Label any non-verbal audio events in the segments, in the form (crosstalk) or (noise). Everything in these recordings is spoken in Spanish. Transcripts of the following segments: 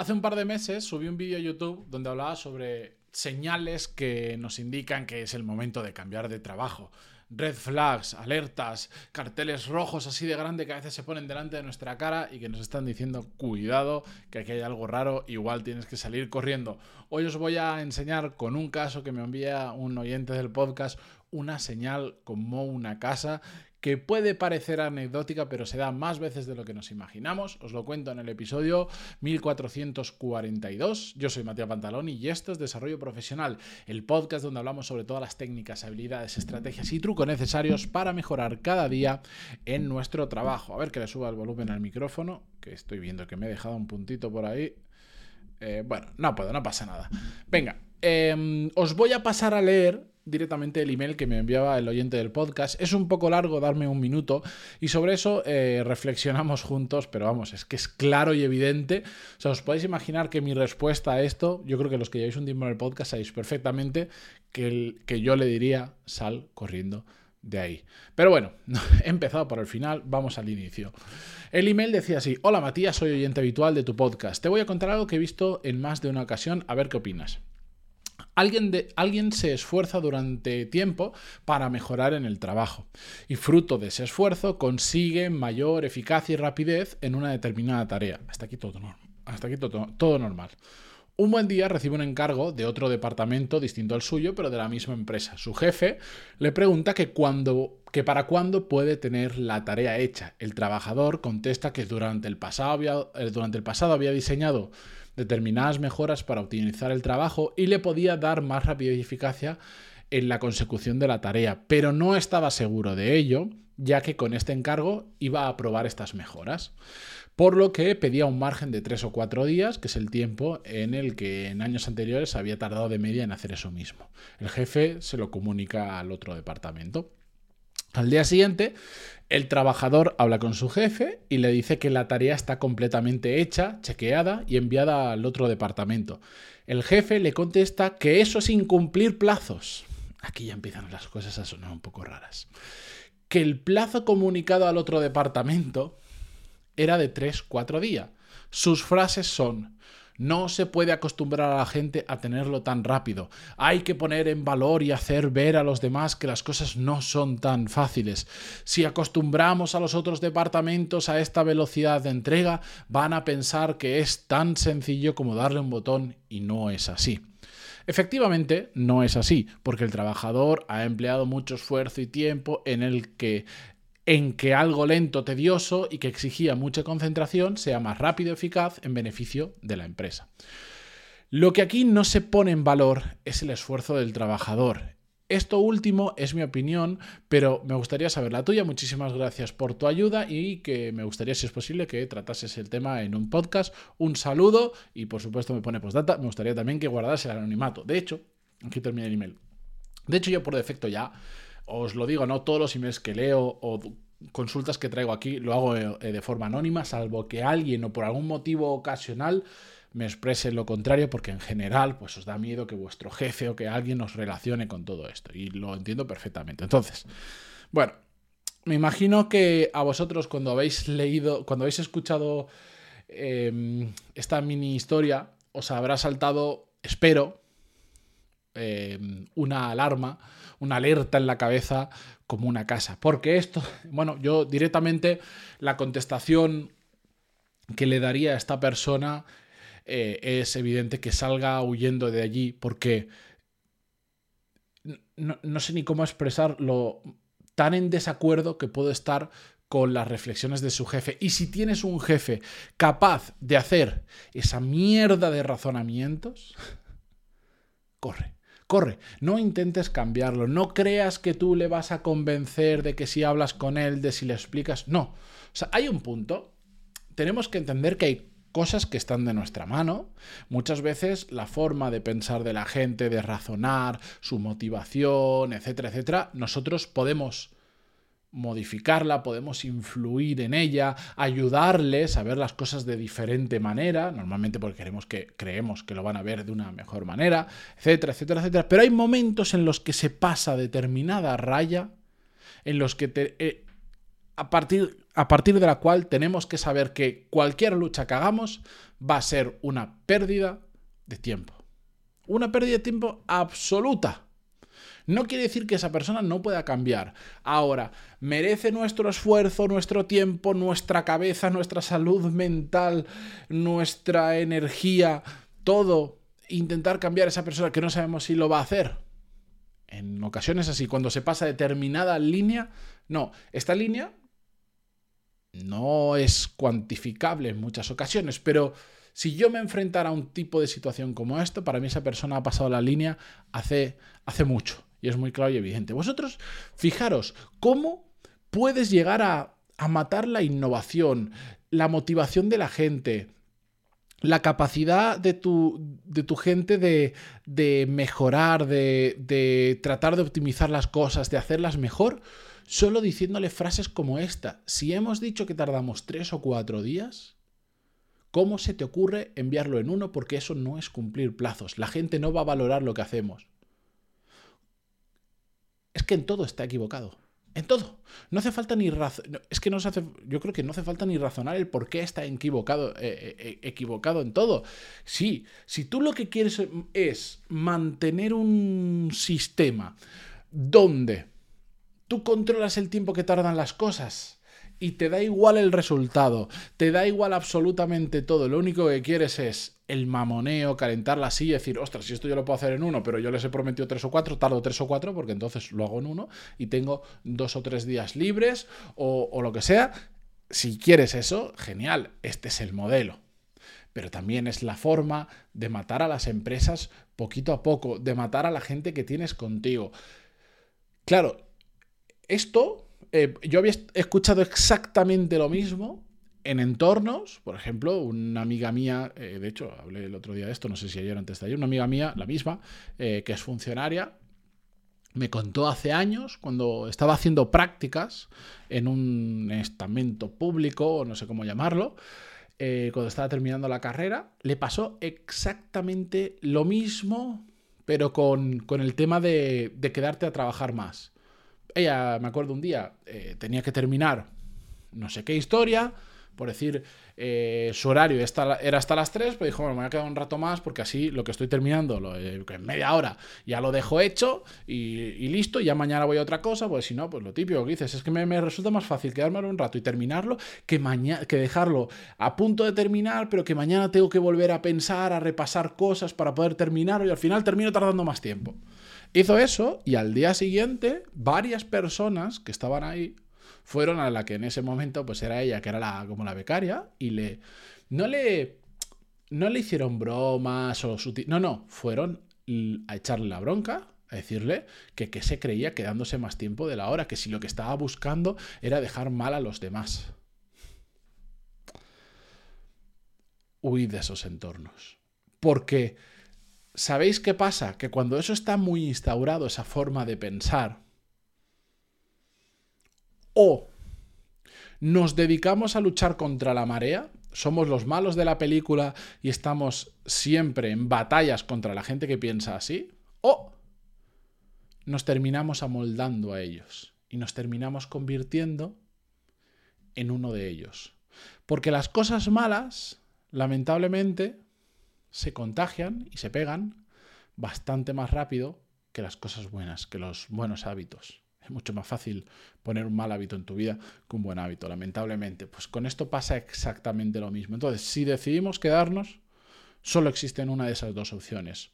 Hace un par de meses subí un vídeo a YouTube donde hablaba sobre señales que nos indican que es el momento de cambiar de trabajo. Red flags, alertas, carteles rojos así de grande que a veces se ponen delante de nuestra cara y que nos están diciendo cuidado, que aquí hay algo raro, igual tienes que salir corriendo. Hoy os voy a enseñar con un caso que me envía un oyente del podcast una señal como una casa que puede parecer anecdótica, pero se da más veces de lo que nos imaginamos. Os lo cuento en el episodio 1442. Yo soy Matías Pantaloni y esto es Desarrollo Profesional, el podcast donde hablamos sobre todas las técnicas, habilidades, estrategias y trucos necesarios para mejorar cada día en nuestro trabajo. A ver que le suba el volumen al micrófono, que estoy viendo que me he dejado un puntito por ahí. Eh, bueno, no puedo, no pasa nada. Venga, em, os voy a pasar a leer directamente el email que me enviaba el oyente del podcast. Es un poco largo, darme un minuto, y sobre eso eh, reflexionamos juntos, pero vamos, es que es claro y evidente. O sea, os podéis imaginar que mi respuesta a esto, yo creo que los que lleváis un tiempo en el podcast sabéis perfectamente que, el, que yo le diría, sal corriendo de ahí. Pero bueno, (laughs) he empezado por el final, vamos al inicio. El email decía así, hola Matías, soy oyente habitual de tu podcast. Te voy a contar algo que he visto en más de una ocasión, a ver qué opinas. Alguien, se esfuerza durante tiempo para mejorar en el trabajo y fruto de ese esfuerzo consigue mayor eficacia y rapidez en una determinada tarea. Hasta aquí todo, hasta aquí todo, normal. Un buen día recibe un encargo de otro departamento distinto al suyo, pero de la misma empresa. Su jefe le pregunta que, para cuándo puede tener la tarea hecha. El trabajador contesta que durante el pasado había, eh, durante el pasado había diseñado determinadas mejoras para optimizar el trabajo y le podía dar más rapidez y eficacia en la consecución de la tarea, pero no estaba seguro de ello, ya que con este encargo iba a probar estas mejoras. Por lo que pedía un margen de tres o cuatro días, que es el tiempo en el que en años anteriores había tardado de media en hacer eso mismo. El jefe se lo comunica al otro departamento. Al día siguiente, el trabajador habla con su jefe y le dice que la tarea está completamente hecha, chequeada y enviada al otro departamento. El jefe le contesta que eso es incumplir plazos. Aquí ya empiezan las cosas a sonar un poco raras. Que el plazo comunicado al otro departamento era de 3-4 días. Sus frases son, no se puede acostumbrar a la gente a tenerlo tan rápido. Hay que poner en valor y hacer ver a los demás que las cosas no son tan fáciles. Si acostumbramos a los otros departamentos a esta velocidad de entrega, van a pensar que es tan sencillo como darle un botón y no es así. Efectivamente, no es así, porque el trabajador ha empleado mucho esfuerzo y tiempo en el que en que algo lento, tedioso y que exigía mucha concentración sea más rápido y eficaz en beneficio de la empresa. Lo que aquí no se pone en valor es el esfuerzo del trabajador. Esto último es mi opinión, pero me gustaría saber la tuya. Muchísimas gracias por tu ayuda y que me gustaría, si es posible, que tratases el tema en un podcast. Un saludo y, por supuesto, me pone postdata. Me gustaría también que guardas el anonimato. De hecho, aquí termina el email. De hecho, yo por defecto ya os lo digo, no todos los emails que leo o consultas que traigo aquí lo hago eh, de forma anónima, salvo que alguien o por algún motivo ocasional me exprese lo contrario, porque en general pues os da miedo que vuestro jefe o que alguien os relacione con todo esto. Y lo entiendo perfectamente. Entonces, bueno, me imagino que a vosotros cuando habéis leído, cuando habéis escuchado em, esta mini historia, os habrá saltado, espero, em, una alarma una alerta en la cabeza como una casa. Porque esto, (laughs) bueno, yo directamente la contestación que le daría a esta persona eh, es evidente que salga huyendo de allí porque no, no sé ni cómo expresar lo tan en desacuerdo que puedo estar con las reflexiones de su jefe. Y si tienes un jefe capaz de hacer esa mierda de razonamientos, (laughs) corre. Corre, no intentes cambiarlo, no creas que tú le vas a convencer de que si hablas con él, de si le explicas, no. O sea, hay un punto, tenemos que entender que hay cosas que están de nuestra mano. Muchas veces la forma de pensar de la gente, de razonar, su motivación, etcétera, etcétera, nosotros podemos modificarla, podemos influir en ella, ayudarles a ver las cosas de diferente manera, normalmente porque queremos que creemos que lo van a ver de una mejor manera, etcétera, etcétera, etcétera. Pero hay momentos en los que se pasa determinada raya, en los que te, eh, a partir, a partir de la cual tenemos que saber que cualquier lucha que hagamos va a ser una pérdida de tiempo. Una pérdida de tiempo absoluta. No quiere decir que esa persona no pueda cambiar. Ahora, ¿merece nuestro esfuerzo, nuestro tiempo, nuestra cabeza, nuestra salud mental, nuestra energía, todo, intentar cambiar a esa persona que no sabemos si lo va a hacer? En ocasiones así, cuando se pasa determinada línea, no, esta línea no es cuantificable en muchas ocasiones, pero si yo me enfrentara a un tipo de situación como esto, para mí esa persona ha pasado la línea hace, hace mucho. Y es muy claro y evidente. Vosotros, fijaros, ¿cómo puedes llegar a, matar la innovación, la motivación de la gente, la capacidad de tu, de tu gente de, de mejorar, de, de, tratar de optimizar las cosas, de hacerlas mejor, solo diciéndole frases como esta. Si hemos dicho que tardamos tres o cuatro días, ¿cómo se te ocurre enviarlo en uno? Porque eso no es cumplir plazos. La gente no va a valorar lo que hacemos. Que en todo está equivocado. En todo. No hace falta ni Es que no hace. Yo creo que no hace falta ni razonar el por qué está equivocado, eh, eh, eh, equivocado en todo. Sí, si tú lo que quieres es mantener un sistema donde Tú controlas el tiempo que tardan las cosas y te da igual el resultado, te da igual absolutamente todo. Lo único que quieres es el mamoneo, calentar la silla y decir, ostras, si esto yo lo puedo hacer en uno, pero yo les he prometido tres o cuatro, tardo tres o cuatro, porque entonces lo hago en uno y tengo dos o tres días libres o, o lo que sea. Si quieres eso, genial, este es el modelo pero también es la forma de matar a las empresas poquito a poco, de matar a la gente que tienes contigo. Claro, esto, eh, yo había escuchado exactamente lo mismo en entornos, por ejemplo, una amiga mía, eh, de hecho, hablé el otro día de esto, no sé si ayer antes de ayer, una amiga mía, la misma, eh, que es funcionaria, me contó hace años, cuando estaba haciendo prácticas en un estamento público, o no sé cómo llamarlo, cuando estaba terminando la carrera, le pasó exactamente lo mismo, pero con, el tema de quedarte a trabajar más ella, me acuerdo un día, eh, tenía que terminar no sé qué historia, por decir, eh, su horario era hasta las 3, pero dijo, bueno, me voy a quedar un rato más porque así lo que estoy terminando lo, eh, en media hora ya lo dejo hecho y, listo, y ya mañana voy a otra cosa, pues si no, pues lo típico que dices, es que me, resulta más fácil quedarme un rato y terminarlo que, que dejarlo a punto de terminar, pero que mañana tengo que volver a pensar, a repasar cosas para poder terminarlo y al final termino tardando más tiempo. Hizo eso y al día siguiente varias personas que estaban ahí fueron a la que en ese momento pues era ella, que era la, como la becaria, y le... No le... No le hicieron bromas o No, no, fueron a echarle la bronca, a decirle que, que se creía quedándose más tiempo de la hora, que si lo que estaba buscando era dejar mal a los demás. Huid de esos entornos. Porque ¿Sabéis qué pasa? Que cuando eso está muy instaurado, esa forma de pensar, o nos dedicamos a luchar contra la marea, somos los malos de la película y estamos siempre en batallas contra la gente que piensa así, o nos terminamos amoldando a ellos y nos terminamos convirtiendo en uno de ellos. Porque las cosas malas, lamentablemente, se contagian y se pegan bastante más rápido que las cosas buenas, que los buenos hábitos. Es mucho más fácil poner un mal hábito en tu vida que un buen hábito, lamentablemente. Pues con esto pasa exactamente lo mismo. Entonces, si decidimos quedarnos, solo existen una de esas dos opciones.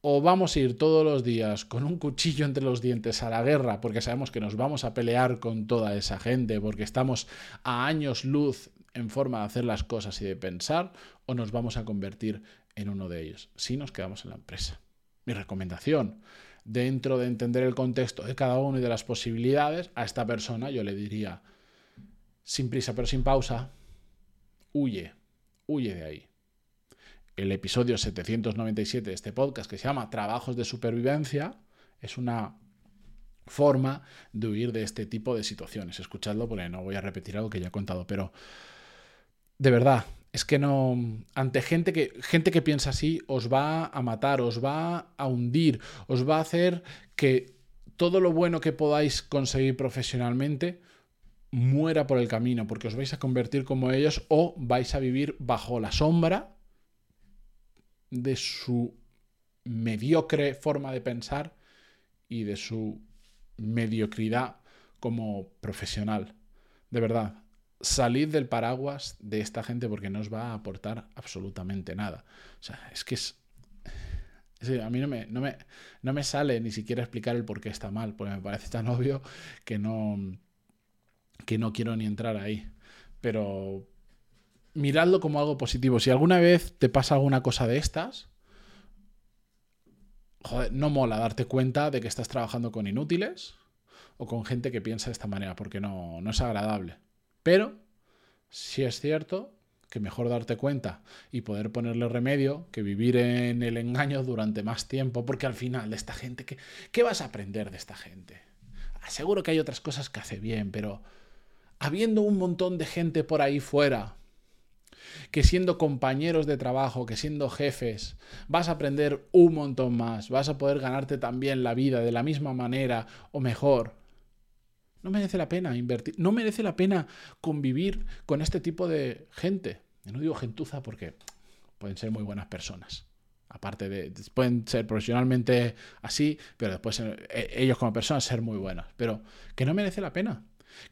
O vamos a ir todos los días con un cuchillo entre los dientes a la guerra porque sabemos que nos vamos a pelear con toda esa gente, porque estamos a años luz en forma de hacer las cosas y de pensar, o nos vamos a convertir en uno de ellos, si nos quedamos en la empresa. Mi recomendación, dentro de entender el contexto de cada uno y de las posibilidades, a esta persona yo le diría, sin prisa pero sin pausa, huye, huye de ahí. El episodio 797 de este podcast, que se llama Trabajos de Supervivencia, es una forma de huir de este tipo de situaciones. Escuchadlo porque no voy a repetir algo que ya he contado, pero de verdad, es que no. Ante gente que, gente que piensa así, os va a matar, os va a hundir, os va a hacer que todo lo bueno que podáis conseguir profesionalmente muera por el camino porque os vais a convertir como ellos o vais a vivir bajo la sombra de su mediocre forma de pensar y de su mediocridad como profesional. De verdad, salid del paraguas de esta gente porque no os va a aportar absolutamente nada. O sea, es que es... a mí no me, no, me, no me sale ni siquiera explicar el por qué está mal, porque me parece tan (laughs) obvio que no, que no quiero ni entrar ahí. Pero miradlo como algo positivo. Si alguna vez te pasa alguna cosa de estas, joder, no mola darte cuenta de que estás trabajando con inútiles o con gente que piensa de esta manera, porque no, no es agradable. Pero si es cierto que mejor darte cuenta y poder ponerle remedio que vivir en el engaño durante más tiempo, porque al final de esta gente, ¿qué, qué vas a aprender de esta gente? Seguro que hay otras cosas que hace bien, pero habiendo un montón de gente por ahí fuera que siendo compañeros de trabajo, que siendo jefes, vas a aprender un montón más, vas a poder ganarte también la vida de la misma manera o mejor. No merece la pena invertir, no merece la pena convivir con este tipo de gente. Y no digo gentuza porque pueden ser muy buenas personas. Aparte de, pueden ser profesionalmente así, pero después eh, ellos como personas ser muy buenas. Pero que no merece la pena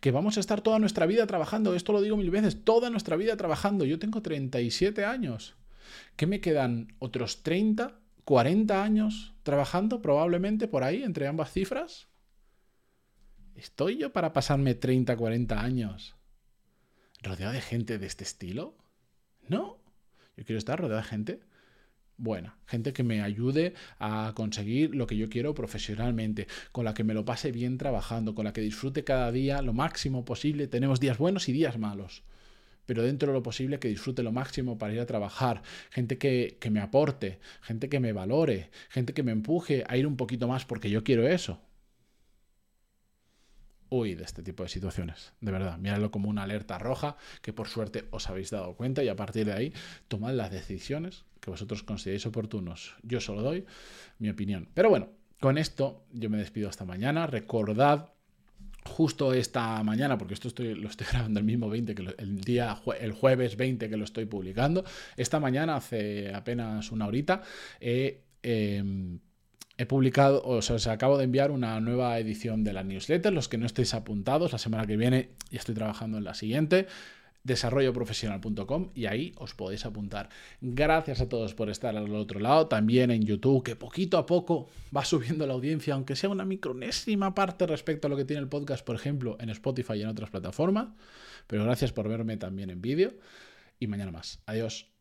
que vamos a estar toda nuestra vida trabajando, esto lo digo mil veces, toda nuestra vida trabajando. Yo tengo 37 años. ¿Qué me quedan? ¿Otros 30, 40 años trabajando probablemente por ahí, entre ambas cifras? ¿Estoy yo para pasarme 30, 40 años rodeado de gente de este estilo? No. Yo quiero estar rodeado de gente buena, gente que me ayude a conseguir lo que yo quiero profesionalmente, con la que me lo pase bien trabajando, con la que disfrute cada día lo máximo posible. Tenemos días buenos y días malos, pero dentro de lo posible que disfrute lo máximo para ir a trabajar, gente que, que me aporte, gente que me valore, gente que me empuje a ir un poquito más porque yo quiero eso. Uy, de este tipo de situaciones, de verdad, míradlo como una alerta roja que por suerte os habéis dado cuenta y a partir de ahí tomad las decisiones que vosotros consideréis oportunos. Yo solo doy mi opinión. Pero bueno, con esto yo me despido hasta mañana. Recordad justo esta mañana, porque esto estoy, lo estoy (laughs) grabando el mismo 20, que el día el jueves 20 que lo estoy publicando, esta mañana, hace apenas una horita, he publicado, o sea, os acabo de enviar una nueva edición de la newsletter. Los que no estéis apuntados, la semana que viene ya estoy trabajando en la siguiente desarrolloprofesional.com y ahí os podéis apuntar. Gracias a todos por estar al otro lado, también en YouTube, que poquito a poco va subiendo la audiencia, aunque sea una micronésima parte respecto a lo que tiene el podcast, por ejemplo, en Spotify y en otras plataformas. Pero gracias por verme también en vídeo y mañana más. Adiós.